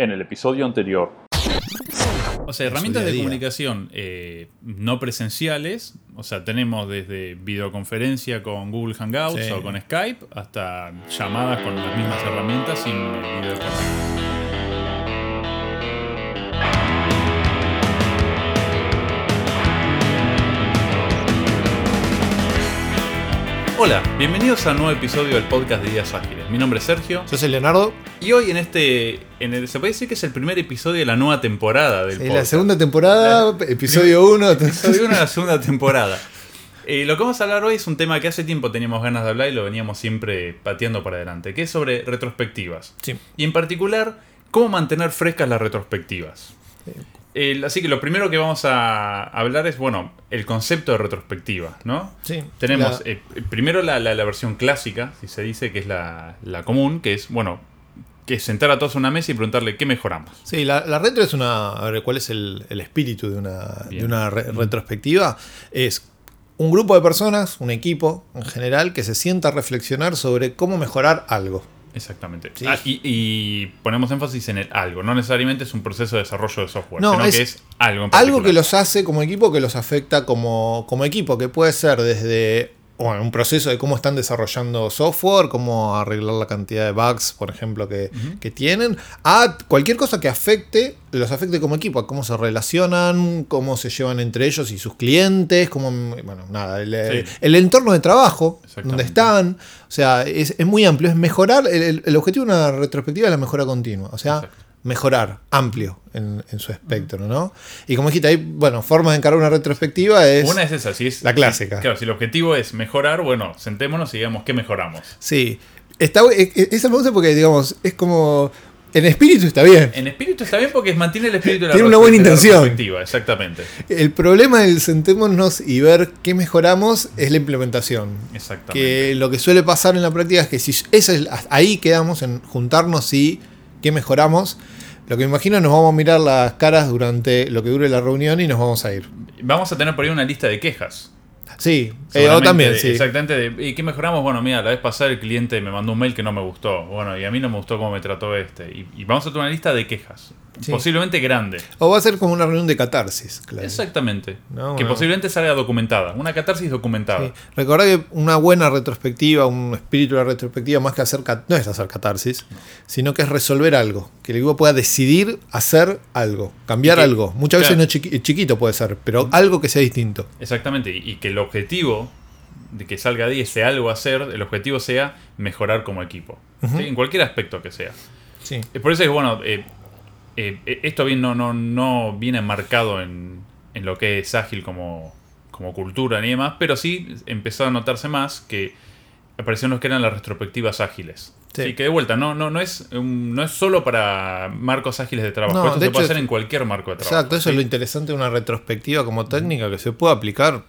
en el episodio anterior. O sea, herramientas de comunicación eh, no presenciales, o sea, tenemos desde videoconferencia con Google Hangouts o con Skype hasta llamadas con las mismas herramientas sin videoconferencia. Hola, bienvenidos a un nuevo episodio del podcast de Días Ágiles. Mi nombre es Sergio. Yo soy Leonardo. Y hoy en este, en el, se puede decir que es el primer episodio de la nueva temporada del podcast. la segunda temporada, episodio 1. Episodio 1 de la segunda temporada. Eh, lo que vamos a hablar hoy es un tema que hace tiempo teníamos ganas de hablar y lo veníamos siempre pateando para adelante, que es sobre retrospectivas. Sí. Y en particular, cómo mantener frescas las retrospectivas así que lo primero que vamos a hablar es, bueno, el concepto de retrospectiva, ¿no? Sí. Tenemos eh, primero la, versión clásica, si se dice, que es la, común, que es, bueno, que es sentar a todos en una mesa y preguntarle qué mejoramos. Sí, la, retro es una. A ver, ¿cuál es el, espíritu de una, de una retrospectiva? Es un grupo de personas, un equipo en general, que se sienta a reflexionar sobre cómo mejorar algo. Exactamente. Ah, y, ponemos énfasis en el algo. No necesariamente es un proceso de desarrollo de software, sino que es algo en Algo que los hace como equipo, que los afecta como, como equipo, que puede ser desde bueno, un proceso de cómo están desarrollando software, cómo arreglar la cantidad de bugs, por ejemplo, que, tienen, a cualquier cosa que afecte, los afecte como equipo, a cómo se relacionan, cómo se llevan entre ellos y sus clientes, cómo, bueno, nada, el, entorno de trabajo, donde están, o sea, es, muy amplio, es mejorar, el, objetivo de una retrospectiva es la mejora continua, o sea mejorar, amplio en, su espectro, ¿no? Y como dijiste, hay, bueno, formas de encarar una retrospectiva es... Una es esa, si es... La clásica. claro, si el objetivo es mejorar, bueno, sentémonos y digamos qué mejoramos. Sí. Está, e, e, esa me gusta porque, digamos, es como... En espíritu está bien. En espíritu está bien porque mantiene el espíritu de la Tiene una buena intención. Exactamente. El problema del sentémonos y ver qué mejoramos es la implementación. Exactamente. Que lo que suele pasar en la práctica es que si es, ahí quedamos en juntarnos y qué mejoramos. Lo que me imagino nos vamos a mirar las caras durante lo que dure la reunión y nos vamos a ir. Vamos a tener por ahí una lista de quejas. Sí, eh, o también, sí. Exactamente. ¿Y qué mejoramos? Bueno, mira, la vez pasada el cliente me mandó un mail que no me gustó. Bueno, y a mí no me gustó cómo me trató este. Y, vamos a tener una lista de quejas. Posiblemente grande. O va a ser como una reunión de catarsis, claro. Exactamente. que posiblemente salga documentada. Una catarsis documentada. Sí. Recordá que una buena retrospectiva, un espíritu de retrospectiva, más que hacer no es hacer catarsis, sino que es resolver algo. Que el equipo pueda decidir hacer algo, cambiar algo. Muchas veces no chiquito puede ser, pero algo que sea distinto. Exactamente. Y que el objetivo de que salga de ese algo a hacer, el objetivo sea mejorar como equipo. En cualquier aspecto que sea. Sí. Por eso es bueno. Eh, eh, eh, esto bien no, no, no viene marcado en, en, lo que es ágil como, como cultura ni demás, pero sí empezó a notarse más que aparecieron los que eran las retrospectivas ágiles. Sí. que de vuelta, no, no, no, es, no es solo para marcos ágiles de trabajo, esto se puede hacer en cualquier marco de trabajo. Exacto, eso es lo interesante de una retrospectiva como técnica que se puede aplicar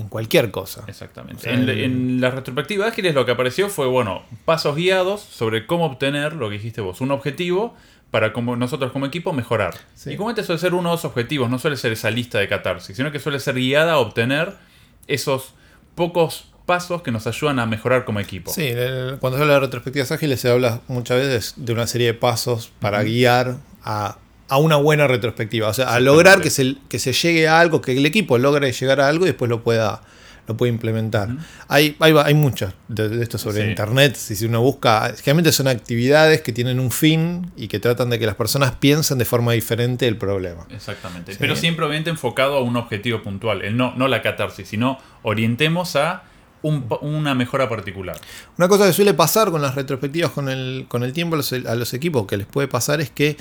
en cualquier cosa. Exactamente. en, en, la retrospectiva ágiles lo que apareció fue, bueno, pasos guiados sobre cómo obtener, lo que dijiste vos, un objetivo para como nosotros como equipo mejorar. Y como este suele ser uno de los objetivos, no suele ser esa lista de catarsis, sino que suele ser guiada a obtener esos pocos pasos que nos ayudan a mejorar como equipo. Sí, cuando se habla de retrospectivas ágiles se habla muchas veces de una serie de pasos para guiar a, una buena retrospectiva, o sea, a lograr que se, que se llegue a algo, que el equipo logre llegar a algo y después lo pueda lo puede implementar. hay, hay, hay muchos de, esto sobre internet, si uno busca, generalmente son actividades que tienen un fin y que tratan de que las personas piensen de forma diferente el problema. Exactamente, pero siempre obviamente enfocado a un objetivo puntual, el no, no la catarsis, sino orientemos a una mejora particular. Una cosa que suele pasar con las retrospectivas con el, con el tiempo a los, equipos, que les puede pasar es que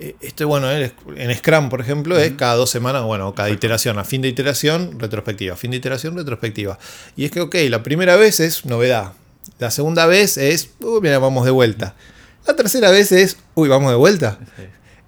eh, esto, bueno, en Scrum, por ejemplo, es cada dos semanas, bueno, cada iteración, a fin de iteración, retrospectiva, fin de iteración, retrospectiva. Y es que, ok, la primera vez es novedad, la segunda vez es, uy, mira, vamos de vuelta. La tercera vez es, uy, vamos de vuelta.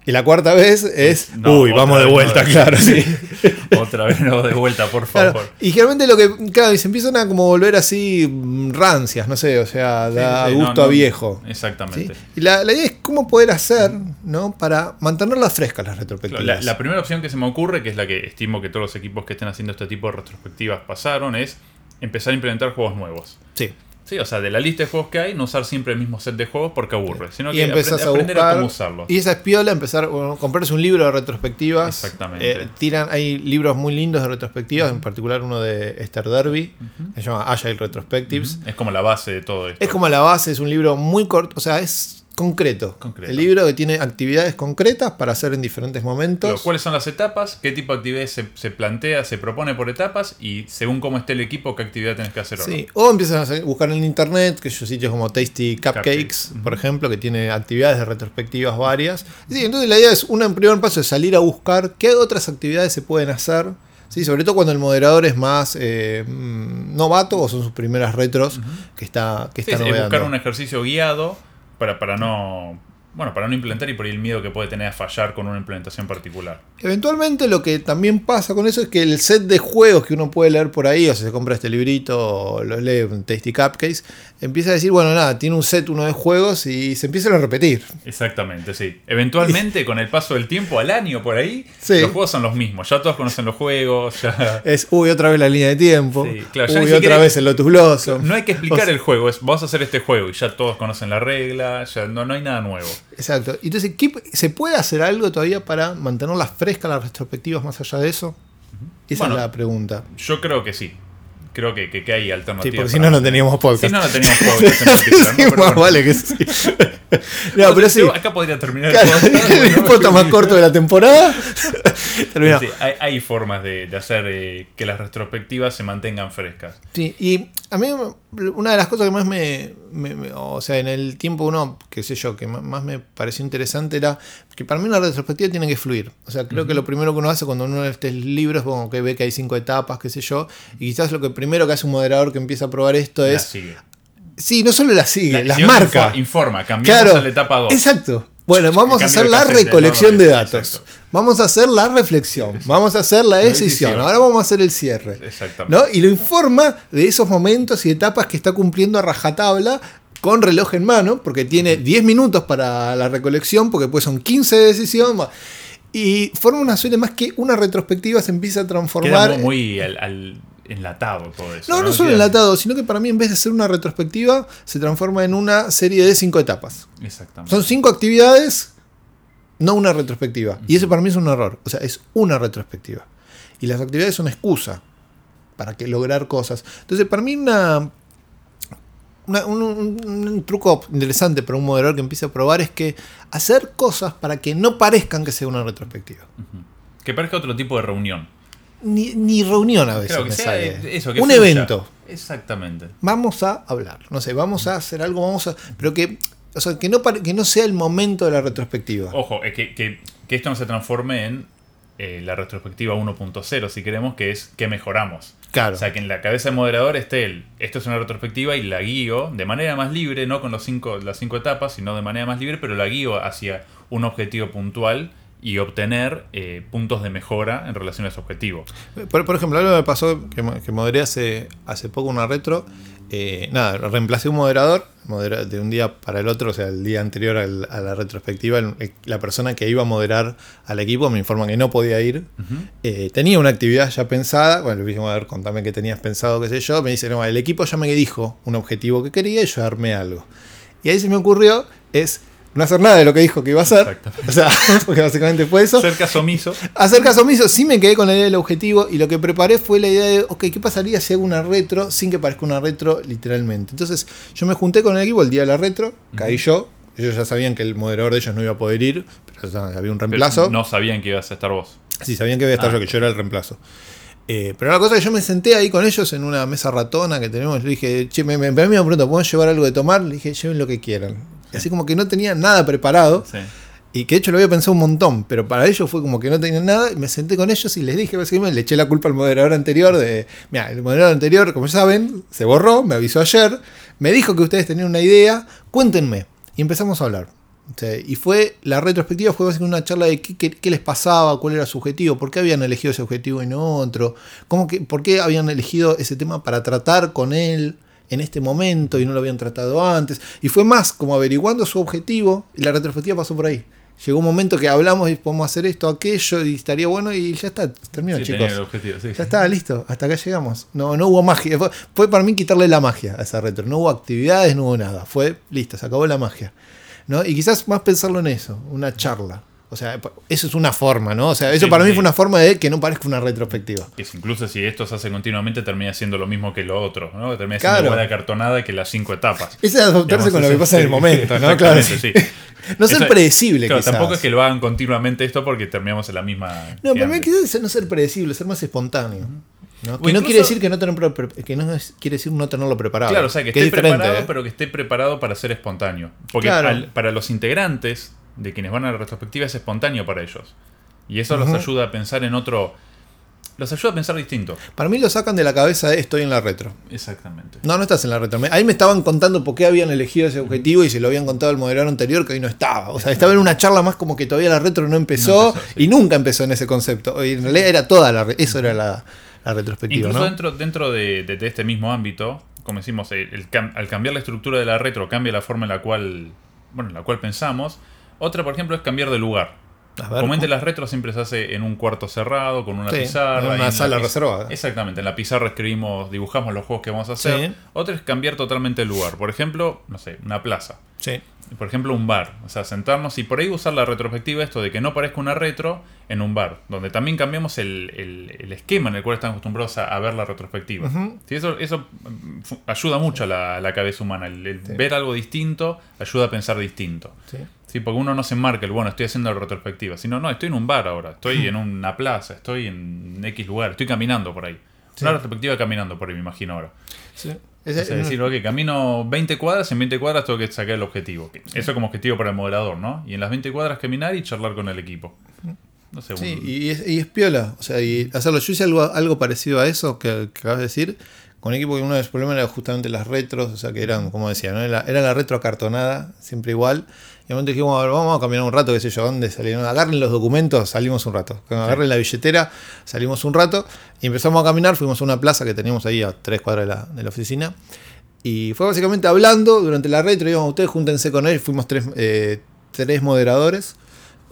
Y la cuarta vez es, uy, vamos de vuelta, claro, sí. otra vez no de vuelta, por favor. Y generalmente lo que, claro, y se empiezan a como volver así rancias, no sé, o sea, da gusto a viejo. Exactamente. Y la, idea es cómo poder hacer, ¿no? Para mantenerlas frescas las retrospectivas. La, primera opción que se me ocurre, que es la que estimo que todos los equipos que estén haciendo este tipo de retrospectivas pasaron, es empezar a implementar juegos nuevos. Sí. Sí, o sea, de la lista de juegos que hay, no usar siempre el mismo set de juegos porque aburre, sino y que empezás aprende- a aprender buscar. a cómo usarlos. Y esa es piola, empezar a comprarse un libro de retrospectivas. Exactamente. Eh, tiran, hay libros muy lindos de retrospectivas, en particular uno de Esther Derby, que se llama Agile Retrospectives. Es como la base de todo esto. Es como la base, es un libro muy corto, o sea, es concreto. Concreto. El libro que tiene actividades concretas para hacer en diferentes momentos. ¿Cuáles son las etapas? ¿Qué tipo de actividades se, se plantea, se propone por etapas? Y según cómo esté el equipo, qué actividad tenés que hacer o. Sí, o empiezan a buscar en internet, que son sitios como Tasty Cupcakes, por ejemplo, que tiene actividades de retrospectivas varias. Sí, entonces la idea es, una en primer paso es salir a buscar qué otras actividades se pueden hacer. Sí, sobre todo cuando el moderador es más eh, mm, novato o son sus primeras retros que está, que está es buscar un ejercicio guiado para, para no. Bueno, para no implementar y por ahí el miedo que puede tener a fallar con una implementación particular. Eventualmente lo que también pasa con eso es que el set de juegos que uno puede leer por ahí, o si se compra este librito o lo lee en Tasty Cupcakes, empieza a decir, bueno, nada, tiene un set uno de juegos y se empiezan a repetir. Exactamente, sí. Eventualmente, con el paso del tiempo, al año por ahí, Sí. los juegos son los mismos. Ya todos conocen los juegos, ya. Es, uy, otra vez la línea de tiempo. Sí, claro, uy, otra vez el Lotus Blossom. No hay que explicar O sea, el juego, es vamos a hacer este juego y ya todos conocen la regla, ya no, no hay nada nuevo. Exacto. Entonces, ¿qué- ¿se puede hacer algo todavía para mantenerlas frescas las retrospectivas más allá de eso? Esa Bueno, es la pregunta. Yo creo que sí. Creo que, que, que hay Sí, alternativas. porque si no, no teníamos podcast. Si no, no teníamos podcast en particular, ¿no? Sí, Pero más bueno. vale que sí. no, pero sí. Acá podría terminar el podcast, el podcast más corto de la temporada. Terminó. Sí, hay, hay formas de, de hacer eh, que las retrospectivas se mantengan frescas. Sí, y a mí una de las cosas que más me, me- me- o sea, en el tiempo uno, qué sé yo, que más me pareció interesante era que para mí una retrospectiva tiene que fluir. O sea, creo que lo primero que uno hace cuando uno lee este libro es como que ve que hay cinco etapas, qué sé yo, y quizás lo que primero que hace un moderador que empieza a probar esto La es, sigue. sí, no solo la sigue, La- las marca. info- Informa, cambiamos Claro, a la etapa 2. exacto. Bueno, vamos a hacer de la de recolección de nuevo, datos. exacto. Vamos a hacer la reflexión. Vamos a hacer la decisión. Ahora vamos a hacer el cierre. Exactamente. ¿no? Y lo informa de esos momentos y etapas que está cumpliendo a rajatabla con reloj en mano, porque tiene 10 minutos para la recolección, porque pues son 15 de decisión. Y forma una suerte más que una retrospectiva se empieza a Queda transformar. muy, muy al- al- enlatado todo eso. no, no solo Queda- enlatado, sino que para mí en vez de ser una retrospectiva, se transforma en una serie de 5 etapas. Exactamente. Son 5 actividades, no una retrospectiva. Y eso para mí es un error. O sea, es una retrospectiva. Y las actividades son excusa para que lograr cosas. Entonces, para mí una, una- un, un- un truco interesante para un moderador que empiece a probar es que hacer cosas para que no parezcan que sea una retrospectiva. Que parezca otro tipo de reunión. Ni, ni reunión a veces Claro, que me sea sale. eso, que un fluya. evento. Exactamente. Vamos a hablar. No sé, vamos a hacer algo, vamos a. Pero que. O sea, que no, que no sea el momento de la retrospectiva. Ojo, es que, que- que esto no se transforme en eh, la retrospectiva 1.0, si queremos, que es que mejoramos. Claro. O sea, que en la cabeza del moderador esté el, esto es una retrospectiva y la guío de manera más libre, no con los cinco, las cinco etapas, sino de manera más libre, pero la guío hacia un objetivo puntual y obtener eh, puntos de mejora en relación a ese objetivo. Por, por ejemplo, algo que me pasó que, que moderé hace, hace poco una retro. Eh, nada, reemplacé un moderador modera- de un día para el otro, o sea, el día anterior al- a la retrospectiva. el- el- la persona que iba a moderar al equipo me informa que no podía ir. Eh, tenía una actividad ya pensada. Bueno, le dije, a ver, contame qué tenías pensado, qué sé yo. Me dice, no, el equipo ya me dijo un objetivo que quería y yo armé algo. Y ahí se me ocurrió, es no hacer nada de lo que dijo que iba a hacer. Exactamente. O sea, porque básicamente fue eso. Ser caso omiso. Hacer caso omiso, sí me quedé con la idea del objetivo y lo que preparé fue la idea de, ok, ¿qué pasaría si hago una retro sin que parezca una retro literalmente? Entonces yo me junté con el equipo el día de la retro, caí yo, ellos ya sabían que el moderador de ellos no iba a poder ir, pero había un pero reemplazo. No sabían que ibas a estar vos. Sí, sabían que iba a estar Ah. yo, que yo era el reemplazo. Eh, pero la cosa es que yo me senté ahí con ellos en una mesa ratona que tenemos. Le dije, che, me, me, me preguntó, ¿podemos llevar algo de tomar? Le dije, lleven lo que quieran. Así como que no tenía nada preparado. Sí. Y que de hecho lo había pensado un montón, pero para ellos fue como que no tenían nada. Y me senté con ellos y les dije, básicamente, le eché la culpa al moderador anterior. de Mira, el moderador anterior, como saben, se borró, me avisó ayer, me dijo que ustedes tenían una idea, cuéntenme. Y empezamos a hablar. Y fue, la retrospectiva fue básicamente una charla de qué, qué- qué les pasaba, cuál era su objetivo, por qué habían elegido ese objetivo y no otro, cómo que, por qué habían elegido ese tema para tratar con él en este momento y no lo habían tratado antes. Y fue más como averiguando su objetivo y la retrospectiva pasó por ahí. Llegó un momento que hablamos y podemos hacer esto, aquello, y estaría bueno, y ya está, terminó, Sí, chicos. tenía el objetivo, sí. Ya está, listo, hasta acá llegamos. No, no hubo magia. Fue, fue para mí quitarle la magia a esa retro. No hubo actividades, no hubo nada. Fue listo, se acabó la magia. ¿no? Y quizás más pensarlo en eso, una charla. O sea, eso es una forma, ¿no? O sea, eso Sí, para mí sí. fue una forma de que no parezca una retrospectiva. Que incluso si esto se hace continuamente, termina siendo lo mismo que lo otro, ¿no? Termina siendo Claro. igual de cartonada que las cinco etapas. Es adaptarse Digamos, con lo que pasa en el momento, ¿no? Claro. sí. No ser Eso- predecible, Claro, quizás. tampoco es que lo hagan continuamente esto porque terminamos en la misma. No, mí antes. quizás no ser predecible, ser más espontáneo. ¿no? Que no quiere decir que no, tener que no es- quiere decir no tenerlo preparado. Claro, o sea, que es esté preparado, ¿eh? pero que esté preparado para ser espontáneo. Porque Claro. al- para los integrantes de quienes van a la retrospectiva es espontáneo para ellos. Y eso los ayuda a pensar en otro. Los ayuda a pensar distinto. Para mí lo sacan de la cabeza de estoy en la retro. Exactamente. No, no estás en la retro. Ahí me estaban contando por qué habían elegido ese objetivo y se lo habían contado al moderador anterior que hoy no estaba. O sea, estaba en una charla más como que todavía la retro no empezó, No empezó, sí. y nunca empezó en ese concepto. Y en realidad era toda la eso era la, la retrospectiva, Incluso ¿no? dentro, dentro de, de- de este mismo ámbito, como decimos, el- el cam- al cambiar la estructura de la retro, cambia la forma en la cual, bueno, en la cual pensamos. Otra, por ejemplo, es cambiar de lugar. Ver, Comúnmente las retros siempre se hace en un cuarto cerrado, con una Sí, pizarra. en una la sala reservada. Exactamente, en la pizarra escribimos, dibujamos los juegos que vamos a hacer. Sí. Otra es cambiar totalmente el lugar. Por ejemplo, no sé, una plaza. Sí. Por ejemplo, un bar. O sea, sentarnos y por ahí usar la retrospectiva, esto de que no parezca una retro en un bar. Donde también cambiamos el, el- el esquema en el cual están acostumbrados a, a ver la retrospectiva. Sí, eso eso mm, ayuda mucho a la, a la cabeza humana. El, el ver algo distinto ayuda a pensar distinto. Sí. Porque uno no se marca el, bueno, estoy haciendo la retrospectiva. Sino, no, estoy en un bar ahora, estoy en una plaza, estoy en X lugar, estoy caminando por ahí. Sí. Una retrospectiva caminando por ahí, me imagino ahora. Sí. O sea, decir, ok, camino 20 cuadras, en 20 cuadras tengo que sacar el objetivo. Eso como objetivo para el moderador, ¿no? Y en las 20 cuadras caminar y charlar con el equipo. No sé, Sí, un- y es, y es piola. O sea, y hacerlo. Yo hice algo, algo parecido a eso que, que acabas de decir. Con equipo que uno de los problemas era justamente las retros, o sea, que eran, como decía, ¿no? era, era la retro acartonada, siempre igual. Y de momento dijimos, "A ver, vamos a caminar un rato, qué sé yo, ¿dónde salieron? Agarren los documentos, salimos un rato. Agarren la billetera, salimos un rato. Y empezamos a caminar, fuimos a una plaza que teníamos ahí a tres cuadras de la, oficina. Y fue básicamente hablando durante la retro, íbamos, ustedes júntense con él, fuimos tres, eh, tres moderadores.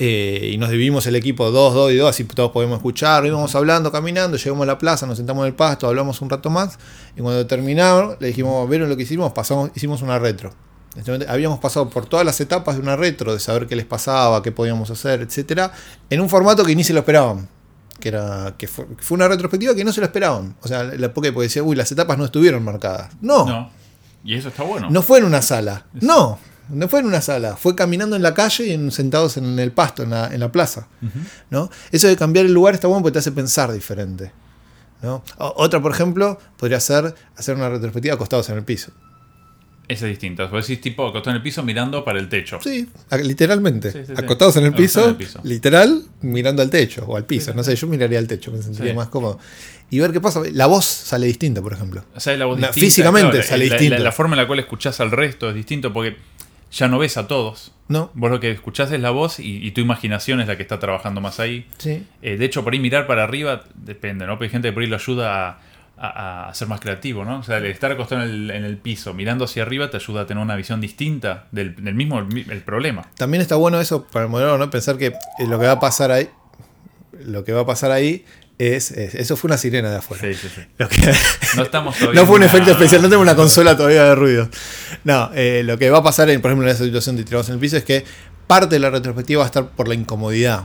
eh, y nos dividimos el equipo 2, 2 y 2, así todos podemos escuchar. Íbamos hablando, caminando, llegamos a la plaza, nos sentamos en el pasto, hablamos un rato más. Y cuando terminaron, le dijimos, ¿vieron lo que hicimos? Pasamos, hicimos una retro. Este Habíamos pasado por todas las etapas de una retro, de saber qué les pasaba, qué podíamos hacer, etcétera, en un formato que ni se lo esperaban. Que, era, que, fue, que fue una retrospectiva que no se lo esperaban. O sea, la porque porque decía, uy, las etapas no estuvieron marcadas. No, no, No. Y eso está bueno. fue en una sala. No, no fue en una sala. Fue caminando en la calle y en- sentados en el pasto, en la, en la plaza. ¿no? Eso de cambiar el lugar está bueno porque te hace pensar diferente. ¿no? O- Otra, por ejemplo, podría ser hacer una retrospectiva acostados en el piso. Esa es distinta. Vos decís tipo acostado en el piso mirando para el techo. Sí, literalmente. Sí, sí, sí. Acostados en el piso, en el piso. literal, mirando al techo o al piso. No sé, yo miraría al techo, me sentiría más cómodo. Y ver qué pasa. La voz sale distinta, por ejemplo. O sea, la voz distinta, físicamente sale la, distinto. La, la forma en la cual escuchás al resto es distinto porque ya no ves a todos. ¿No? Vos lo que escuchás es la voz y, y tu imaginación es la que está trabajando más ahí. Sí. Eh, de hecho, por ahí mirar para arriba depende, ¿no? Porque hay gente que por ahí lo ayuda a, a- a ser más creativo, ¿no? O sea, el estar acostado en el, en el piso, mirando hacia arriba, te ayuda a tener una visión distinta del, del mismo el, el problema. También está bueno eso para el moderador, ¿no? Pensar que eh, lo que va a pasar ahí. Lo que va a pasar ahí es. es- eso fue una sirena de afuera. Sí, sí, sí. Lo que- No estamos todavía. No fue un efecto especial, no tengo una consola todavía de ruido. No, eh, lo que va a pasar, en, por ejemplo, en esa situación de tirados en el piso es que parte de la retrospectiva va a estar por la incomodidad.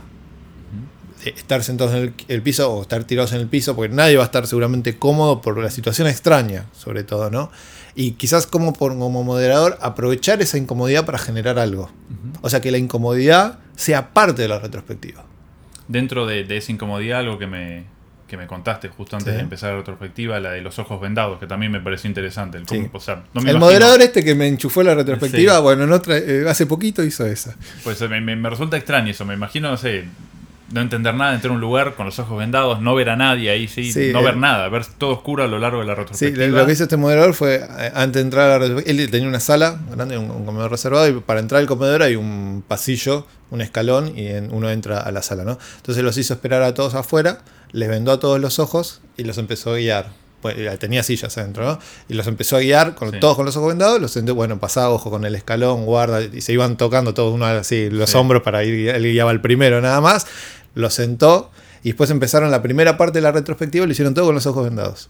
Estar sentados en el, el piso o estar tirados en el piso, porque nadie va a estar seguramente cómodo por la situación extraña, sobre todo, ¿no? Y quizás como, por, como moderador aprovechar esa incomodidad para generar algo. O sea, que la incomodidad sea parte de la retrospectiva. Dentro de, de esa incomodidad, algo que me, que me contaste justo antes Sí. de empezar la retrospectiva, la de los ojos vendados, que también me pareció interesante. El Sí. o sea, no me el moderador este que me enchufó la retrospectiva, Sí. bueno, en otra- eh, hace poquito hizo esa. Pues me, me- me resulta extraño eso. Me imagino, no sé, no entender nada, entrar a un lugar con los ojos vendados, no ver a nadie ahí, sí, Sí, no eh. ver nada, ver todo oscuro a lo largo de la Sí, retrospectiva. lo que hizo este moderador fue, eh, antes de entrar a la retrospectiva, él tenía una sala grande, un, un comedor reservado, y para entrar al comedor hay un pasillo, un escalón, y en- uno entra a la sala, ¿no? Entonces los hizo esperar a todos afuera, les vendó a todos los ojos y los empezó a guiar pues, tenía sillas adentro, ¿no? Y los empezó a guiar con, todos con los ojos vendados, los sentó, bueno, pasaba ojo con el escalón, guarda, y se iban tocando todos uno así los hombros para ir, él guiaba el primero nada más, lo sentó y después empezaron la primera parte de la retrospectiva y lo hicieron todo con los ojos vendados.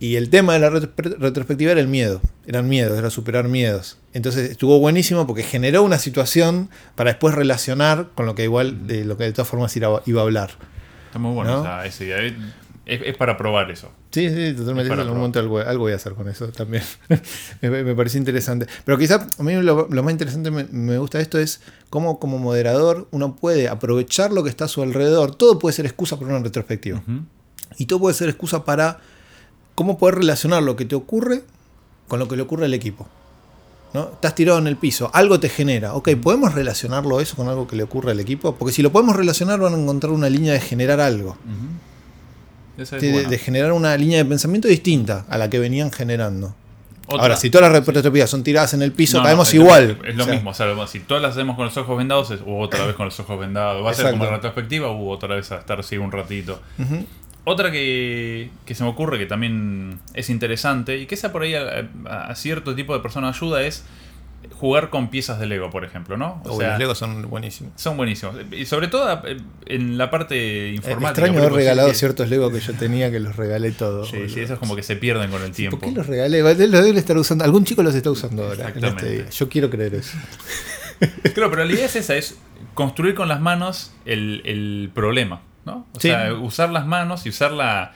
Y el tema de la retrospectiva era el miedo, eran miedos, era superar miedos. Entonces estuvo buenísimo porque generó una situación para después relacionar con lo que igual, de lo que de todas formas iba, a hablar. Está muy bueno esa idea. Es, para probar eso. Sí, sí, totalmente. En algún momento algo, voy a hacer con eso también. me, parece interesante. Pero quizá a mí lo, más interesante me, me, gusta esto es cómo como moderador uno puede aprovechar lo que está a su alrededor. Todo puede ser excusa para una retrospectiva. Y todo puede ser excusa para cómo poder relacionar lo que te ocurre con lo que le ocurre al equipo. ¿no? Estás tirado en el piso, algo te genera. Ok, ¿podemos relacionarlo eso con algo que le ocurre al equipo? Porque si lo podemos relacionar van a encontrar una línea de generar algo de, generar una línea de pensamiento distinta a la que venían generando. Ahora, si todas las retrospectivas son tiradas en el piso, caemos igual. Es lo mismo, si todas las hacemos con los ojos vendados, es, otra vez con los ojos vendados. Va a ser como la retrospectiva, u otra vez a estar así un ratito. Otra que, se me ocurre que también es interesante y que esa por ahí a cierto tipo de persona ayuda es jugar con piezas de Lego, por ejemplo, ¿no? O los Legos son buenísimos. Son buenísimos. Y sobre todo eh, en la parte informática. extraño haber regalado ciertos Legos que yo tenía que los regalé todos. Sí, sí, esos como que se pierden con el tiempo. ¿Por qué los regalé? Los debe estar usando. Algún chico los está usando ahora. En este día. Yo quiero creer eso. Claro, pero la idea es esa, es construir con las manos el, el problema, ¿no? O sea, usar las manos y usar la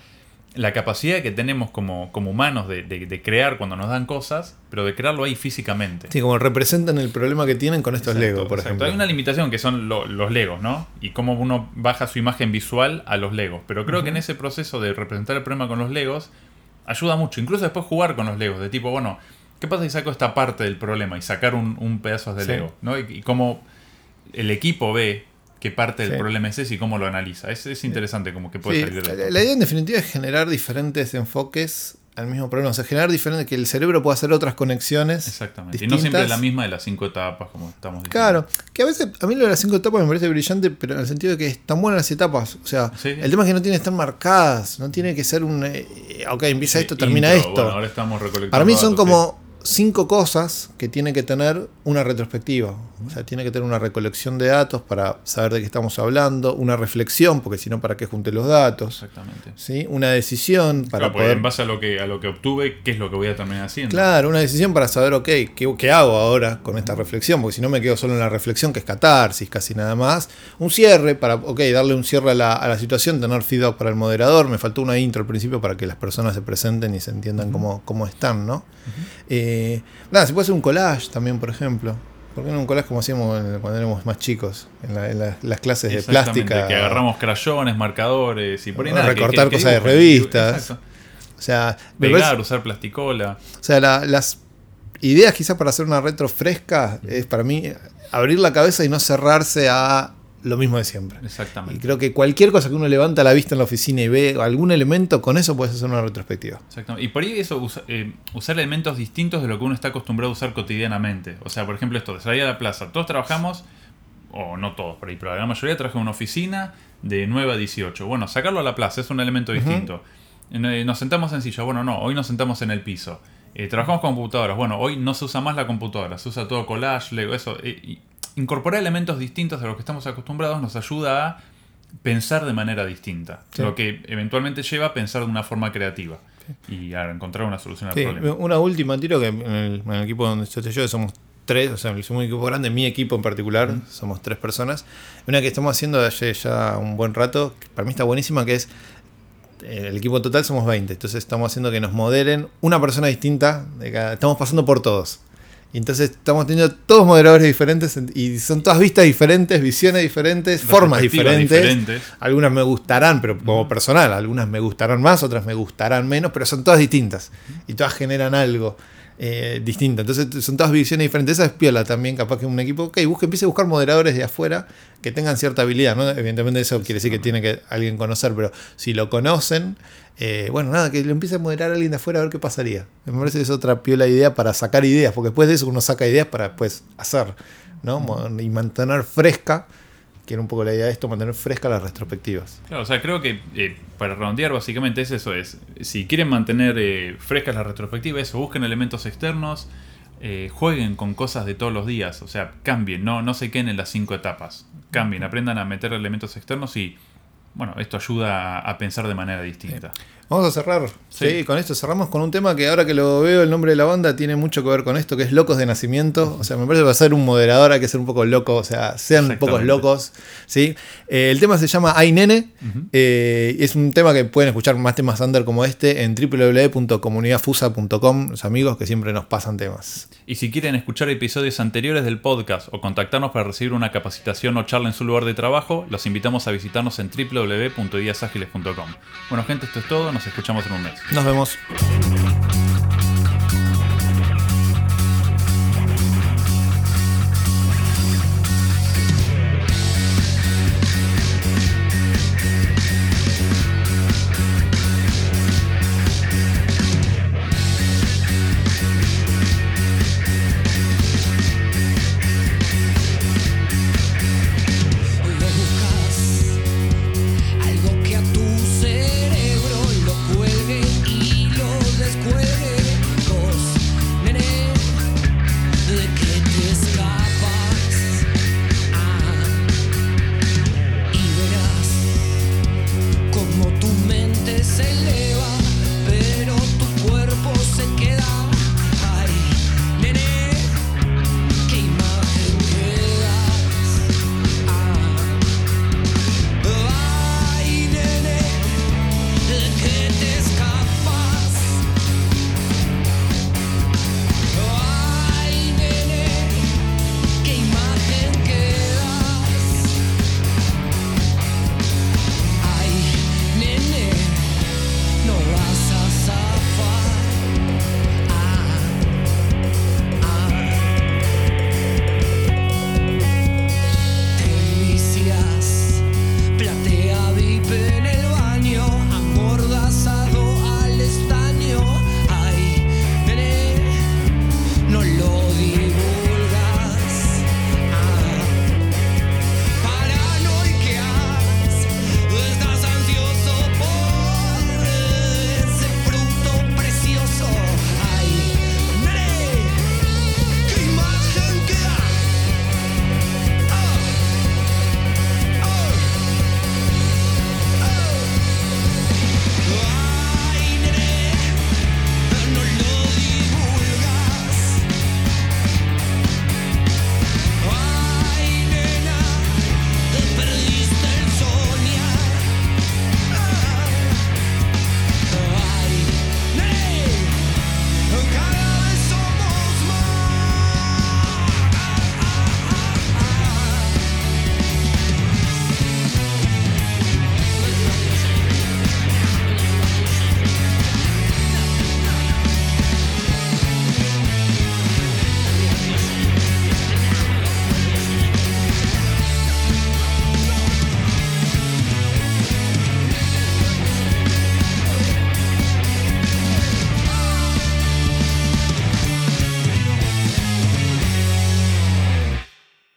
la capacidad que tenemos como, como humanos de, crear cuando nos dan cosas, pero de crearlo ahí físicamente. Sí, como representan el problema que tienen con estos Legos, por ejemplo. Hay una limitación que son los Legos, ¿no? Y cómo uno baja su imagen visual a los Legos. Pero creo que en ese proceso de representar el problema con los Legos, ayuda mucho. Incluso después jugar con los Legos, de tipo, bueno, ¿qué pasa si saco esta parte del problema y sacar un, pedazo de Lego? ¿no? Y, y cómo el equipo ve qué parte del problema es ese y cómo lo analiza. Es, es interesante como que puede salir de la, la idea en definitiva es generar diferentes enfoques al mismo problema. O sea, generar diferentes, que el cerebro pueda hacer otras conexiones. Exactamente. Y no siempre la misma de las cinco etapas, como estamos diciendo. Claro, que a veces, a mí lo de las cinco etapas me parece brillante, pero en el sentido de que están buenas las etapas. O sea, el tema es que no tiene que estar marcadas, no tiene que ser un. Eh, ok, empieza esto, termina esto. ahora estamos Para mí son como cinco cosas que tiene que tener una retrospectiva. O sea, tiene que tener una recolección de datos para saber de qué estamos hablando, una reflexión, porque si no, ¿para qué junte los datos? Exactamente. ¿Sí? Una decisión para poder... En base a lo, que, a lo que obtuve, ¿qué es lo que voy a terminar haciendo? Claro, una decisión para saber, ok, ¿qué, qué hago ahora con esta reflexión? Porque si no me quedo solo en la reflexión, que es catarsis, casi nada más. Un cierre para, ok, darle un cierre a la, a la situación, tener feedback para el moderador. Me faltó una intro al principio para que las personas se presenten y se entiendan cómo, cómo están, ¿no? Eh, nada, se puede hacer un collage también, por ejemplo. ¿Por qué no un collage como hacíamos cuando éramos más chicos? En, las clases de plástica. Que agarramos crayones, marcadores y por ahí nada. Recortar cosas de revistas. O sea, pegar, usar plasticola. O sea, las ideas quizás para hacer una retro fresca es para mí abrir la cabeza y no cerrarse a lo mismo de siempre. Exactamente. Y creo que cualquier cosa que uno levanta la vista en la oficina y ve algún elemento, con eso puedes hacer una retrospectiva. Exactamente. Y por ahí eso, eh, usar elementos distintos de lo que uno está acostumbrado a usar cotidianamente. O sea, por ejemplo, esto de salir a la plaza. Todos trabajamos, o no todos por ahí, pero la mayoría trabaja en una oficina de 9 a 18. Bueno, sacarlo a la plaza es un elemento distinto. Eh, nos sentamos en silla. Bueno, no, hoy nos sentamos en el piso. Eh, trabajamos con computadoras. Bueno, hoy no se usa más la computadora, se usa todo collage, Lego, eso incorporar elementos distintos a los que estamos acostumbrados nos ayuda a pensar de manera distinta, lo que eventualmente lleva a pensar de una forma creativa y a encontrar una solución al problema. Una última tiro que en el, equipo donde estoy yo somos tres, o sea, somos un equipo grande, mi equipo en particular, somos tres personas. Una que estamos haciendo hace ya un buen rato, que para mí está buenísima, que es eh, el equipo total somos 20, entonces estamos haciendo que nos moderen una persona distinta, estamos pasando por todos. Y entonces estamos teniendo todos moderadores diferentes y son todas vistas diferentes, visiones diferentes, formas diferentes. Algunas me gustarán, pero como personal, algunas me gustarán más, otras me gustarán menos, pero son todas distintas y todas generan algo. Eh, distinto. Entonces son todas visiones diferentes. Esa es piola también, capaz que un equipo, ok, busque, empiece a buscar moderadores de afuera que tengan cierta habilidad. ¿no? Evidentemente eso quiere decir que tiene que alguien conocer, pero si lo conocen, eh, bueno, nada, que lo empiece a moderar alguien de afuera a ver qué pasaría. Me parece que es otra piola idea para sacar ideas, porque después de eso uno saca ideas para después hacer, ¿no? Y mantener fresca que era un poco la idea de esto, mantener frescas las retrospectivas. Claro, o sea, creo que eh, para redondear básicamente es eso, es, si quieren mantener eh, frescas las retrospectivas, eso, busquen elementos externos, eh, jueguen con cosas de todos los días, o sea, cambien, no, no se queden en las cinco etapas, cambien, aprendan a meter elementos externos y, bueno, esto ayuda a, a pensar de manera distinta. Vamos a cerrar. Sí. con esto cerramos con un tema que ahora que lo veo, el nombre de la banda tiene mucho que ver con esto, que es Locos de Nacimiento. O sea, me parece que va a ser un moderador, hay que ser un poco loco, o sea, sean pocos locos. ¿sí? Eh, el tema se llama Ay Nene. Eh, es un tema que pueden escuchar más temas under como este en www.comunidadfusa.com, los amigos que siempre nos pasan temas. Y si quieren escuchar episodios anteriores del podcast o contactarnos para recibir una capacitación o charla en su lugar de trabajo, los invitamos a visitarnos en www.diasagiles.com. Bueno, gente, esto es todo nos escuchamos en un mes. Nos vemos.